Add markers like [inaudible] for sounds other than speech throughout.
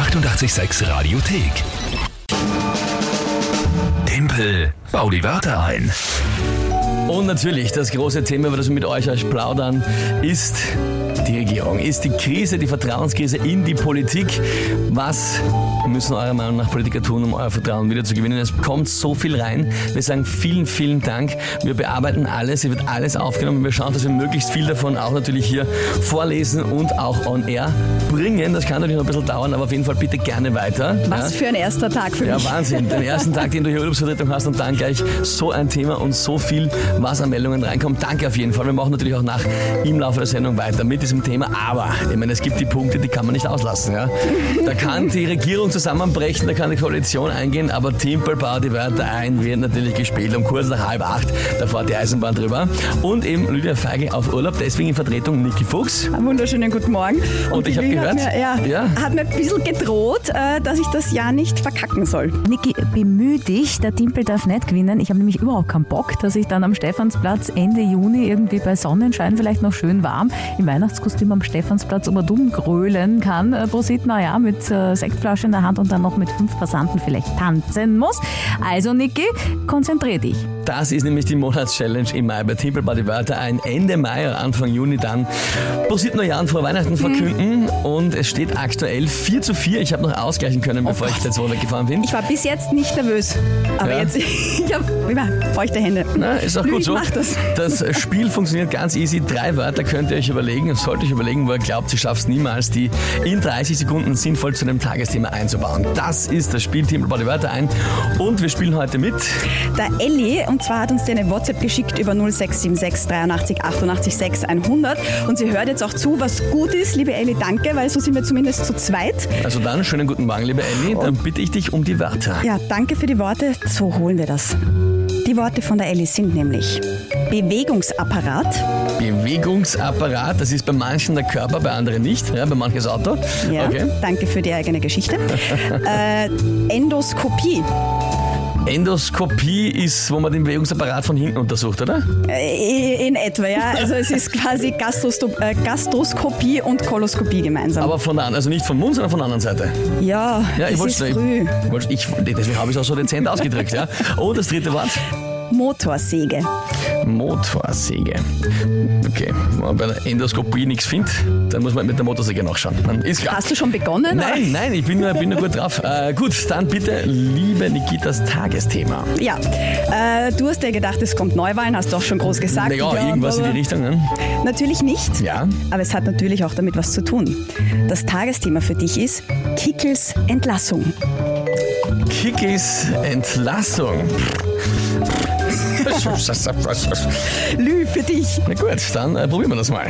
886 Radiothek. Tempel, bau die Wörter ein. Und natürlich, das große Thema, über das wir mit euch euch plaudern, ist die Regierung, ist die Krise, die Vertrauenskrise in die Politik. Was müssen eurer Meinung nach Politiker tun, um euer Vertrauen wieder zu gewinnen? Es kommt so viel rein. Wir sagen vielen, vielen Dank. Wir bearbeiten alles, hier wird alles aufgenommen. Wir schauen, dass wir möglichst viel davon auch natürlich hier vorlesen und auch on air bringen. Das kann natürlich noch ein bisschen dauern, aber auf jeden Fall bitte gerne weiter. Was Ja? für ein erster Tag für Ja, mich. Wahnsinn. Den ersten Tag, den du hier Urlaubsvertretung hast und dann gleich so ein Thema und so viel, was an Meldungen reinkommt. Danke auf jeden Fall. Wir machen natürlich auch nach im Laufe der Sendung weiter mit diesem Thema. Aber, ich meine, es gibt die Punkte, die kann man nicht auslassen. Ja? Da kann die Regierung zusammenbrechen, da kann die Koalition eingehen, aber Timpel baut die Wörter ein, wird natürlich gespielt um kurz nach halb acht. Da fährt die Eisenbahn drüber. Und eben Lydia Feigl auf Urlaub, deswegen in Vertretung Niki Fuchs. Einen wunderschönen guten Morgen. Und ich die hab Lü hat gehört- Mir, ja, Ja. hat mir ein bisschen gedroht, äh, dass ich das Jahr nicht verkacken soll. Niki, bemühe dich, der Timpel darf nicht gewinnen. Ich habe nämlich überhaupt keinen Bock, dass ich dann am Stephansplatz Ende Juni irgendwie bei Sonnenschein vielleicht noch schön warm im Weihnachtskostüm am Stephansplatz um und um grölen kann. Äh, Prosit, naja, mit äh, Sektflasche in der Hand und dann noch mit fünf Passanten vielleicht tanzen muss. Also Niki, konzentrier dich. Das ist nämlich die Monatschallenge im Mai bei bei die Wörter ein Ende Mai oder Anfang Juni dann Prosit Neujahren vor Weihnachten verkünden und es steht aktuell 4 zu 4. Ich habe noch ausgleichen können, bevor ich jetzt so weggefahren bin. Ich war bis jetzt nicht nervös, aber Ja. jetzt, [laughs] ich habe immer feuchte Hände. Na, ist auch gut so. Das. Das Spiel funktioniert ganz easy. Drei Wörter könnt ihr euch überlegen, sollt ihr euch überlegen, wo ihr glaubt, ihr schafft es niemals, die in 30 Sekunden sinnvoll zu einem Tagesthema einzubauen. Das ist das Spiel bei die Wörter ein und wir spielen heute mit Der Elli, und zwar hat uns die eine WhatsApp geschickt über 0676 83 88 6 100 und sie hört jetzt auch zu, was gut ist. Liebe Elli, danke, weil so sind wir zumindest zu zweit. Also dann, schönen guten Morgen, liebe Elli. Dann bitte ich dich um die Wörter. Ja, danke für die Worte. So holen wir das. Die Worte von der Elli sind nämlich Bewegungsapparat, Bewegungsapparat, das ist bei manchen der Körper, bei anderen nicht. Ja, bei manchen das Auto. ja, Okay. danke für die eigene Geschichte. [laughs] äh, Endoskopie, Endoskopie ist, wo man den Bewegungsapparat von hinten untersucht, oder? äh, in etwa, ja. Also es ist quasi Gastrostop äh, Gastroskopie und Koloskopie gemeinsam. Aber von der, also nicht vom Mund, sondern von der anderen Seite. ja, Ja, ich es wollte ist früh. Ich, wollte- ich, deswegen habe ich es auch so dezent ausgedrückt. Ja. Und das dritte Wort? Motorsäge. Motorsäge. Okay, wenn man bei der Endoskopie nichts findet, dann muss man mit der Motorsäge nachschauen. Dann ist klar. Hast du schon begonnen? Nein, nein, ich bin, nur- bin nur gut drauf. [laughs] Äh, gut, dann bitte, liebe Nikitas Tagesthema. Ja, äh, du hast ja gedacht, es kommt Neuwahlen, hast du auch schon groß gesagt. Naja, irgendwas in die Richtung. Ne? Natürlich nicht. Ja. Aber es hat natürlich auch damit was zu tun. Das Tagesthema für dich ist Kickels Entlassung. Kickis Entlassung. Lü, für dich. Na gut, dann äh, probieren wir das mal.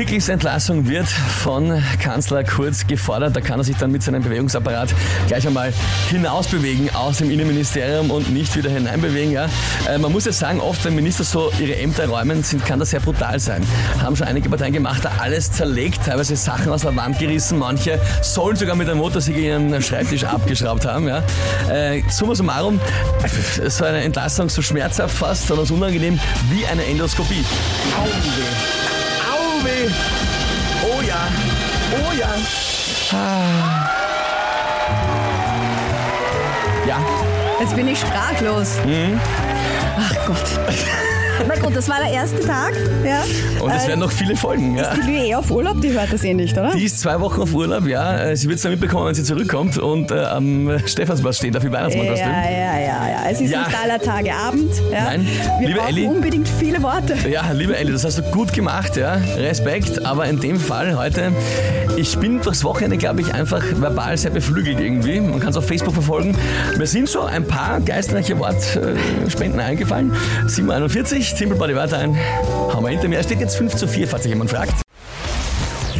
Kickis Entlassung wird von Kanzler Kurz gefordert. Da kann er sich dann mit seinem Bewegungsapparat gleich einmal hinausbewegen aus dem Innenministerium und nicht wieder hineinbewegen. Ja. Äh, man muss ja sagen, oft, wenn Minister so ihre Ämter räumen, sind, kann das sehr brutal sein. Haben schon einige Parteien gemacht, da alles zerlegt, teilweise Sachen aus der Wand gerissen. Manche sollen sogar mit der Motorsäge ihren Schreibtisch abgeschraubt haben. Ja. Äh, summa summarum, so eine Entlassung so schmerzhaft fast, sondern so unangenehm wie eine Endoskopie. Au weh. Oh ja. Oh ja. Ah. Ja, Jetzt bin ich sprachlos. Mhm. Ach Gott. [laughs] Gut, das war der erste Tag. Ja. und es Äh, werden noch viele Folgen. Ja. die Lü eh auf Urlaub, die hört das eh nicht, oder? Die ist zwei Wochen auf Urlaub, ja. Sie wird es dann mitbekommen, wenn sie zurückkommt und äh, am Stephansplatz steht auf dem ja, Weihnachtsmannkostüm. ja, ja, ja. Es ist Ja. nicht aller Tage Abend. Ja. Nein. Wir Liebe brauchen Elli. unbedingt viele Worte. Ja, liebe Elli, das hast du gut gemacht, ja. Respekt, aber in dem Fall heute, ich bin durchs Wochenende, glaube ich, einfach verbal sehr beflügelt irgendwie. Man kann es auf Facebook verfolgen. Mir sind so ein paar geistreiche Wortspenden eingefallen. 741, Simple Body Wörter ein. Haben wir hinter mir. Es steht jetzt 5 zu 4, falls sich jemand fragt.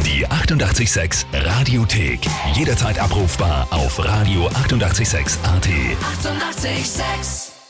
Die 886 Radiothek. Jederzeit abrufbar auf radio886.at. 886! 886